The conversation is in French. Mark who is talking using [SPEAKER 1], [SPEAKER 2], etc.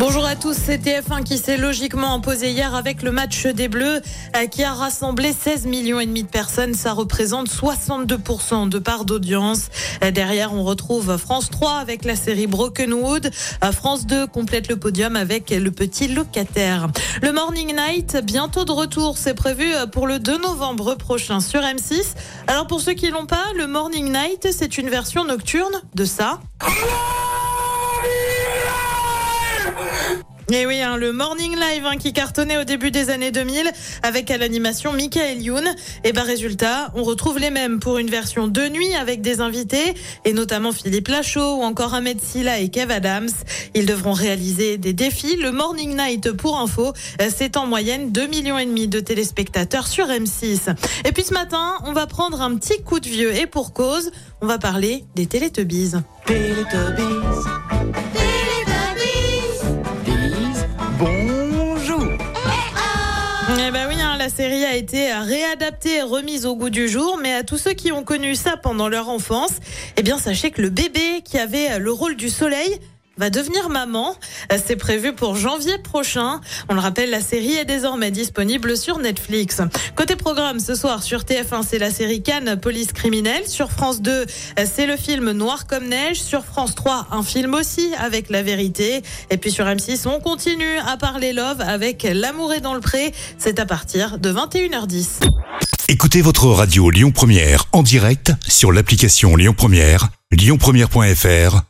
[SPEAKER 1] Bonjour à tous, c'est TF1 qui s'est logiquement imposé hier avec le match des Bleus euh, qui a rassemblé 16 millions et demi de personnes. Ça représente 62% de part d'audience. Euh, Derrière, on retrouve France 3 avec la série Broken Wood. Euh, France 2 complète le podium avec le petit locataire. Le Morning Night, bientôt de retour. C'est prévu pour le 2 novembre prochain sur M6. Alors pour ceux qui l'ont pas, le Morning Night, c'est une version nocturne de ça. Et oui, hein, le Morning Live hein, qui cartonnait au début des années 2000 avec à l'animation Michael Youn. Et ben résultat, on retrouve les mêmes pour une version de nuit avec des invités et notamment Philippe Lachaud ou encore Ahmed Silla et Kev Adams. Ils devront réaliser des défis. Le Morning Night pour info, euh, c'est en moyenne 2 millions et demi de téléspectateurs sur M6. Et puis ce matin, on va prendre un petit coup de vieux et pour cause, on va parler des Télétubbies. Eh ben oui, hein, la série a été réadaptée et remise au goût du jour, mais à tous ceux qui ont connu ça pendant leur enfance, eh bien sachez que le bébé qui avait le rôle du soleil va devenir maman. C'est prévu pour janvier prochain. On le rappelle, la série est désormais disponible sur Netflix. Côté programme, ce soir sur TF1, c'est la série Cannes, Police criminelle. Sur France 2, c'est le film Noir comme neige. Sur France 3, un film aussi avec La vérité. Et puis sur M6, on continue à parler love avec L'amour est dans le pré. C'est à partir de 21h10.
[SPEAKER 2] Écoutez votre radio Lyon Première en direct sur l'application Lyon Première, lyonpremière.fr